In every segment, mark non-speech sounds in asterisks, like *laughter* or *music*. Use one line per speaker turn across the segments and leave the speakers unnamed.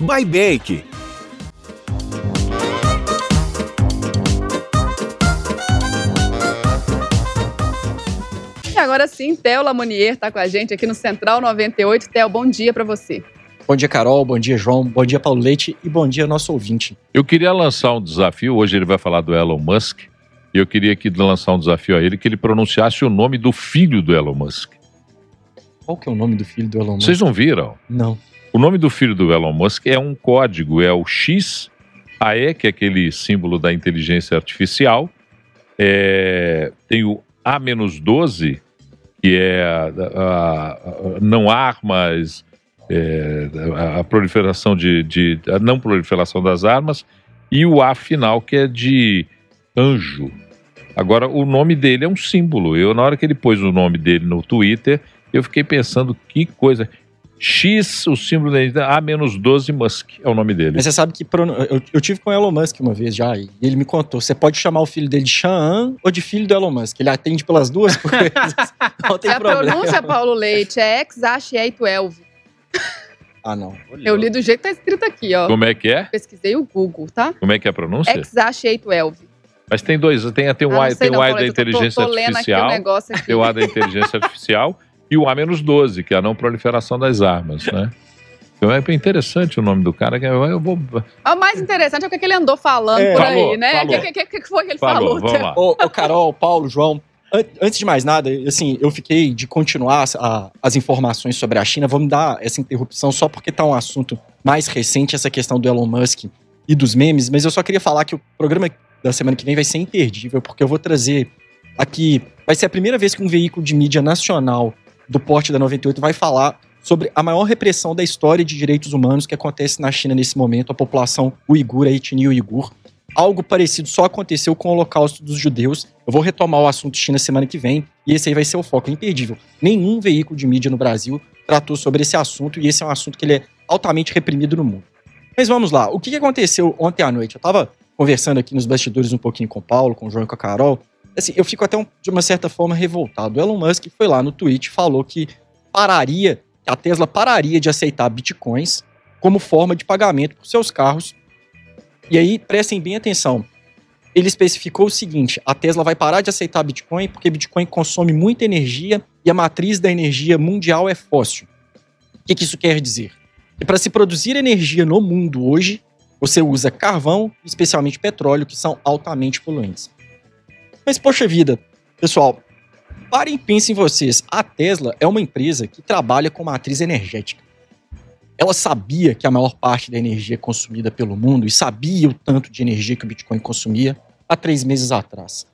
By Bank.
E agora sim, Theo Lamonier está com a gente aqui no Central 98. Theo, bom dia para você.
Bom dia, Carol. Bom dia, João. Bom dia, Paulo Leite. E bom dia, nosso ouvinte.
Eu queria lançar um desafio. Hoje ele vai falar do Elon Musk. E eu queria aqui lançar um desafio a ele que ele pronunciasse o nome do filho do Elon Musk.
Qual que é o nome do filho do Elon Musk?
Vocês não viram?
Não.
O nome do filho do Elon Musk é um código, é o XAE, que é aquele símbolo da inteligência artificial. É, tem o A-12, que é a, a, a, não armas, é, a, proliferação de, de. a não proliferação das armas. E o A final, que é de anjo. Agora, o nome dele é um símbolo. Eu, na hora que ele pôs o nome dele no Twitter, eu fiquei pensando que coisa. X, o símbolo da A-12 Musk é o nome dele.
Mas você sabe que eu, eu tive com o Elon Musk uma vez já, e ele me contou: você pode chamar o filho dele de Chaan ou de filho do Elon Musk. Ele atende pelas duas *laughs* coisas. não tem
é
problema.
A pronúncia, Paulo Leite, é X-A-12.
Ah, não.
Eu li do jeito que tá escrito aqui, ó.
Como é que é?
Pesquisei o Google, tá?
Como é que é a pronúncia?
X-A-12.
Mas tem dois, tem, tem o
Ah,
A,
não sei
tem o
não,
A
Paulo,
da
eu tô- tô-
inteligência
tô lendo aqui o
artificial,
negócio aqui.
tem o A da inteligência artificial *laughs* e o A-12, que é a não proliferação das armas, né? Então é bem interessante o nome do cara, que eu eu vou...
Ah, O mais interessante é o que que ele andou falando
É.
por
Falou,
aí, né? O
falou.
que, que, que, foi que ele
Falou,
falou?
Ô, ô, Carol, Paulo, João, an- antes de mais nada, assim, eu fiquei de continuar as, a- as informações sobre a China. Vamos dar essa interrupção só porque tá um assunto mais recente, essa questão do Elon Musk e dos memes, mas eu só queria falar que o programa da semana que vem vai ser imperdível, porque eu vou trazer aqui. Vai ser a primeira vez que um veículo de mídia nacional do porte da 98 vai falar sobre a maior repressão da história de direitos humanos que acontece na China nesse momento, a população uigur, a etnia uigur. Algo parecido só aconteceu com o Holocausto dos Judeus. Eu vou retomar o assunto China semana que vem e esse aí vai ser o foco. É imperdível. Nenhum veículo de mídia no Brasil tratou sobre esse assunto e esse é um assunto que ele é altamente reprimido no mundo. Mas vamos lá. O que aconteceu ontem à noite? Eu tava conversando aqui nos bastidores um pouquinho com o Paulo, com o João e com a Carol. Assim, eu fico até um- de uma certa forma revoltado. O Elon Musk foi lá no tweet falou que pararia, a Tesla pararia de aceitar bitcoins como forma de pagamento por seus carros. E aí, prestem bem atenção. Ele especificou o seguinte: a Tesla vai parar de aceitar Bitcoin porque Bitcoin consome muita energia e a matriz da energia mundial é fóssil. O que, que isso quer dizer? Que para se produzir energia no mundo hoje, você usa carvão, especialmente petróleo, que são altamente poluentes. Mas, poxa vida, pessoal, parem e pensem vocês. A Tesla é uma empresa que trabalha com matriz energética. Ela sabia que a maior parte da energia consumida pelo mundo e sabia o tanto de energia que o Bitcoin consumia há três meses atrás.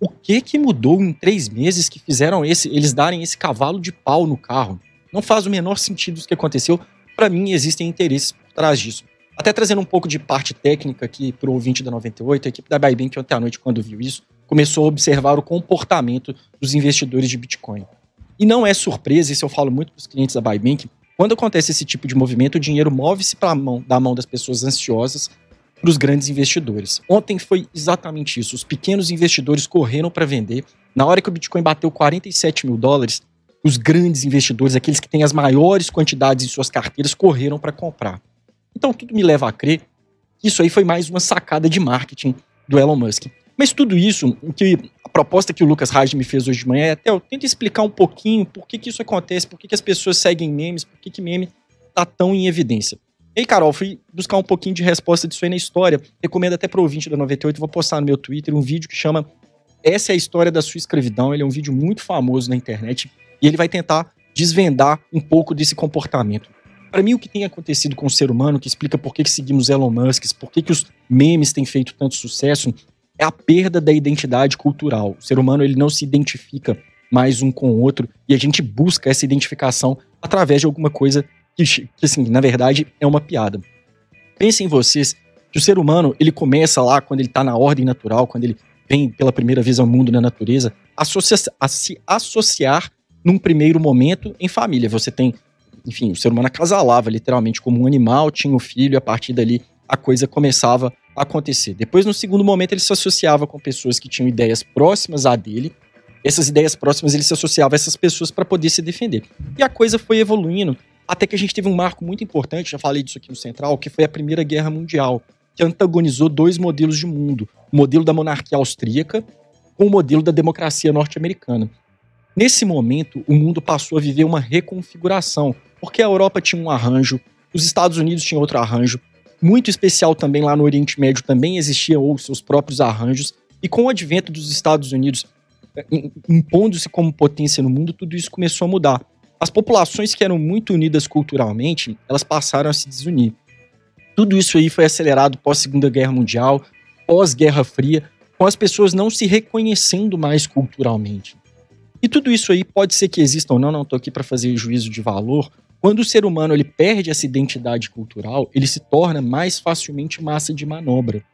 O que que mudou em três meses que fizeram esse, eles darem esse cavalo de pau no carro? Não faz o menor sentido isso que aconteceu. Para mim, existem interesses por trás disso. Até trazendo um pouco de parte técnica aqui para o ouvinte da 98, a equipe da Baibank ontem à noite, quando viu isso, começou a observar o comportamento dos investidores de Bitcoin. E não é surpresa, isso eu falo muito para os clientes da Baibank, quando acontece esse tipo de movimento, o dinheiro move-se mão, da mão das pessoas ansiosas para os grandes investidores. Ontem foi exatamente isso. Os pequenos investidores correram para vender. Na hora que o Bitcoin bateu 47 mil dólares, os grandes investidores, aqueles que têm as maiores quantidades em suas carteiras, correram para comprar. Então tudo me leva a crer que isso aí foi mais uma sacada de marketing do Elon Musk. Mas tudo isso, o que a proposta que o Lucas Raj me fez hoje de manhã é até eu tento explicar um pouquinho por que, que isso acontece, por que, que as pessoas seguem memes, por que, que meme tá tão em evidência. E aí, Carol, fui buscar um pouquinho de resposta disso aí na história. Recomendo até pro ouvinte da 98, vou postar no meu Twitter um vídeo que chama Essa é a história da sua escravidão. Ele é um vídeo muito famoso na internet e ele vai tentar desvendar um pouco desse comportamento. Para mim, o que tem acontecido com o ser humano, que explica por que, que seguimos Elon Musk, por que, que os memes têm feito tanto sucesso, é a perda da identidade cultural. O ser humano ele não se identifica mais um com o outro e a gente busca essa identificação através de alguma coisa que, que assim, na verdade, é uma piada. Pensem vocês que o ser humano ele começa lá quando ele está na ordem natural, quando ele vem pela primeira vez ao mundo na natureza, associa a se associar num primeiro momento em família. Você tem, enfim, o ser humano acasalava literalmente como um animal, tinha o filho, e a partir dali a coisa começava acontecer. Depois, no segundo momento, ele se associava com pessoas que tinham ideias próximas a dele. Essas ideias próximas ele se associava a essas pessoas para poder se defender. E a coisa foi evoluindo Até que a gente teve um marco muito importante, já falei disso aqui no Central, que foi a Primeira Guerra Mundial, que antagonizou dois modelos de mundo: o modelo da monarquia austríaca com o modelo da democracia norte-americana. Nesse momento, o mundo passou a viver uma reconfiguração, porque a Europa tinha um arranjo, os Estados Unidos tinham outro arranjo, muito especial também lá no Oriente Médio também existiam os seus próprios arranjos, e com o advento dos Estados Unidos eh, impondo-se como potência no mundo, tudo isso começou a mudar. As populações que eram muito unidas culturalmente, elas passaram a se desunir. Tudo isso aí foi acelerado pós Segunda Guerra Mundial, pós Guerra Fria, com as pessoas não se reconhecendo mais culturalmente. E tudo isso aí pode ser que exista ou não, não estou aqui para fazer juízo de valor. Quando o ser humano ele perde essa identidade cultural, ele se torna mais facilmente massa de manobra.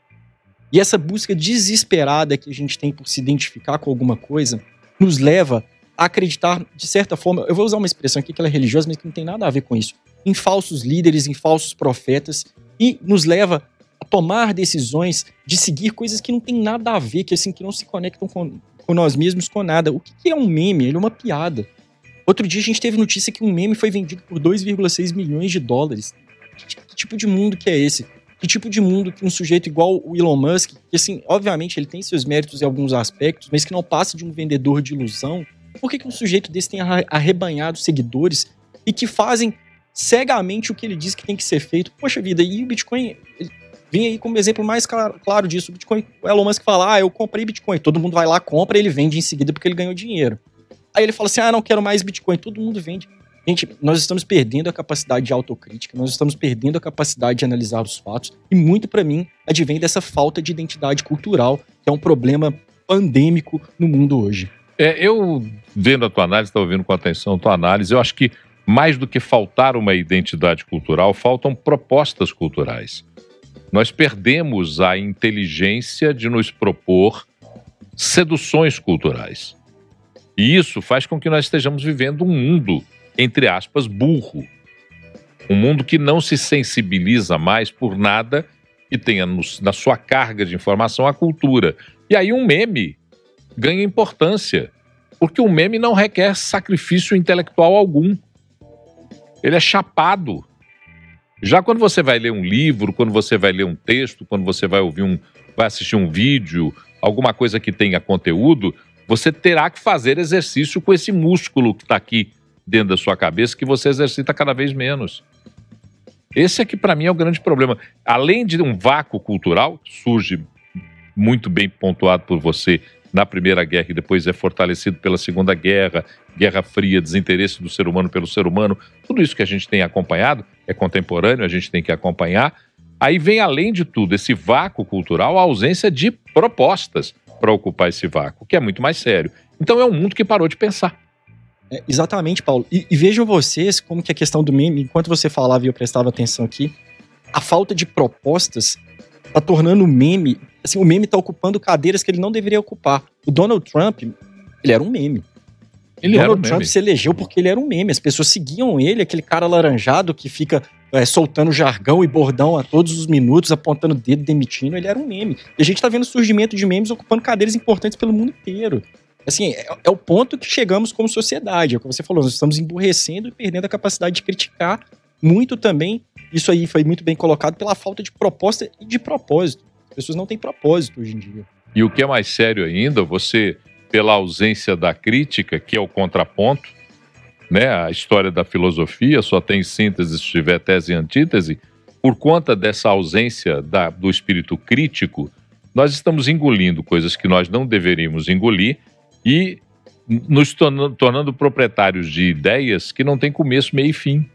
E essa busca desesperada que a gente tem por se identificar com alguma coisa nos leva a acreditar, de certa forma, eu vou usar uma expressão aqui que ela é religiosa, mas que não tem nada a ver com isso, em falsos líderes, em falsos profetas, e nos leva a tomar decisões de seguir coisas que não tem nada a ver, que assim que não se conectam com, com nós mesmos, com nada. O que é um meme? Ele é uma piada. Outro dia a gente teve notícia que um meme foi vendido por 2,6 milhões de dólares. Que, que, tipo de mundo que é esse? Que tipo de mundo que um sujeito igual o Elon Musk, que assim, obviamente ele tem seus méritos em alguns aspectos, mas que não passa de um vendedor de ilusão, por que, que um sujeito desse tem arrebanhado seguidores e que fazem cegamente o que ele diz que tem que ser feito? Poxa vida, e o Bitcoin vem aí como exemplo mais claro, claro disso. O Bitcoin, o Elon Musk fala, ah, eu comprei Bitcoin. Todo mundo vai lá, compra, ele vende em seguida porque ele ganhou dinheiro. Aí ele fala assim, ah, não quero mais Bitcoin. Todo mundo vende. Gente, nós estamos perdendo a capacidade de autocrítica, nós estamos perdendo a capacidade de analisar os fatos, e muito para mim advém dessa falta de identidade cultural, que é um problema pandêmico no mundo hoje.
É, eu, vendo a tua análise, estava ouvindo com atenção a tua análise, eu acho que mais do que faltar uma identidade cultural, faltam propostas culturais nós perdemos a inteligência de nos propor seduções culturais. E isso faz com que nós estejamos vivendo um mundo, entre aspas, burro. Um mundo que não se sensibiliza mais por nada que tenha no, na sua carga de informação a cultura. E aí um meme ganha importância, porque um meme não requer sacrifício intelectual algum. Ele é chapado. Já quando você vai ler um livro, quando você vai ler um texto, quando você vai ouvir um, vai assistir um vídeo, alguma coisa que tenha conteúdo, você terá que fazer exercício com esse músculo que está aqui dentro da sua cabeça que você exercita cada vez menos. Esse que para mim é o grande problema. Além de um vácuo cultural, surge muito bem pontuado por você na Primeira Guerra e depois é fortalecido pela Segunda Guerra, Guerra Fria, desinteresse do ser humano pelo ser humano, tudo isso que a gente tem acompanhado é contemporâneo, a gente tem que acompanhar. Aí vem, além de tudo, esse vácuo cultural, a ausência de propostas para ocupar esse vácuo, que é muito mais sério. Então é um mundo que parou de pensar.
É, exatamente, Paulo. E, e, vejam vocês como que a questão do meme, enquanto você falava e eu prestava atenção aqui, a falta de propostas está tornando o meme assim, o meme tá ocupando cadeiras que ele não deveria ocupar. O Donald Trump, ele era um meme. Ele Donald um Trump meme. se elegeu porque ele era um meme. As pessoas seguiam ele, aquele cara laranjado que fica é, soltando jargão e bordão a todos os minutos, apontando o dedo, demitindo. Ele era um meme. E a gente tá vendo o surgimento de memes ocupando cadeiras importantes pelo mundo inteiro. Assim, é, é o ponto que chegamos como sociedade. É o que você falou, nós estamos emburrecendo e perdendo a capacidade de criticar muito também. Isso aí foi muito bem colocado pela falta de proposta e de propósito pessoas não têm propósito hoje em dia.
E o que é mais sério ainda, você, pela ausência da crítica, que é o contraponto, né? A história da filosofia só tem síntese se tiver tese e antítese. Por conta dessa ausência da, do espírito crítico, nós estamos engolindo coisas que nós não deveríamos engolir e nos tornando, tornando proprietários de ideias que não têm começo, meio e fim.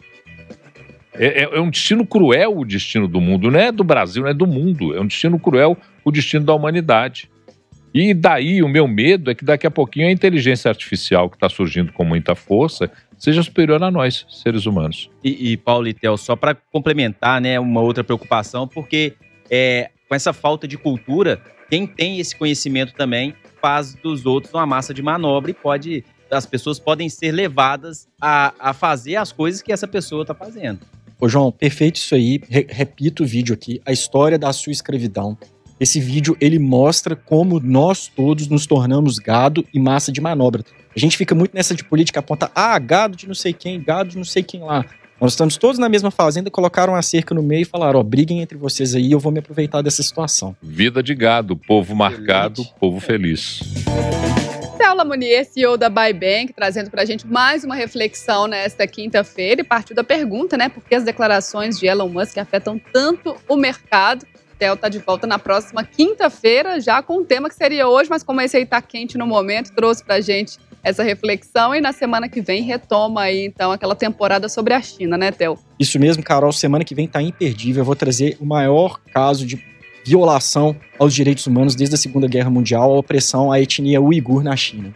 É, é, é, um destino cruel o destino do mundo, não é do Brasil, não é do mundo. É um destino cruel o destino da humanidade. E daí o meu medo é que daqui a pouquinho a inteligência artificial que está surgindo com muita força seja superior a nós, seres humanos.
E, e Paulo e Theo, só para complementar, né, uma outra preocupação, porque é, com essa falta de cultura, quem tem esse conhecimento também faz dos outros uma massa de manobra e pode as pessoas podem ser levadas a, a fazer as coisas que essa pessoa está fazendo.
Ô, João, perfeito isso aí. Re repito o vídeo aqui. A história da sua escravidão. Esse vídeo, ele mostra como nós todos nos tornamos gado e massa de manobra. A gente fica muito nessa de política, aponta, ah, gado de não sei quem, gado de não sei quem lá. Nós estamos todos na mesma fazenda, colocaram a cerca no meio e falaram: ó, briguem entre vocês aí, eu vou me aproveitar dessa situação.
Vida de gado, povo marcado, povo feliz.
Theo Lamonier, CEO da Bybank, trazendo para a gente mais uma reflexão nesta quinta-feira e partiu da pergunta, né? Por que as declarações de Elon Musk afetam tanto o mercado? Theo está de volta na próxima quinta-feira, já com um tema que seria hoje, mas como esse aí está quente no momento, trouxe para gente essa reflexão e na semana que vem retoma aí, então, aquela temporada sobre a China, né, Theo?
Isso mesmo, Carol. Semana que vem tá imperdível. Eu vou trazer o maior caso de violação aos direitos humanos desde a Segunda Guerra Mundial, a opressão à etnia uigur na China.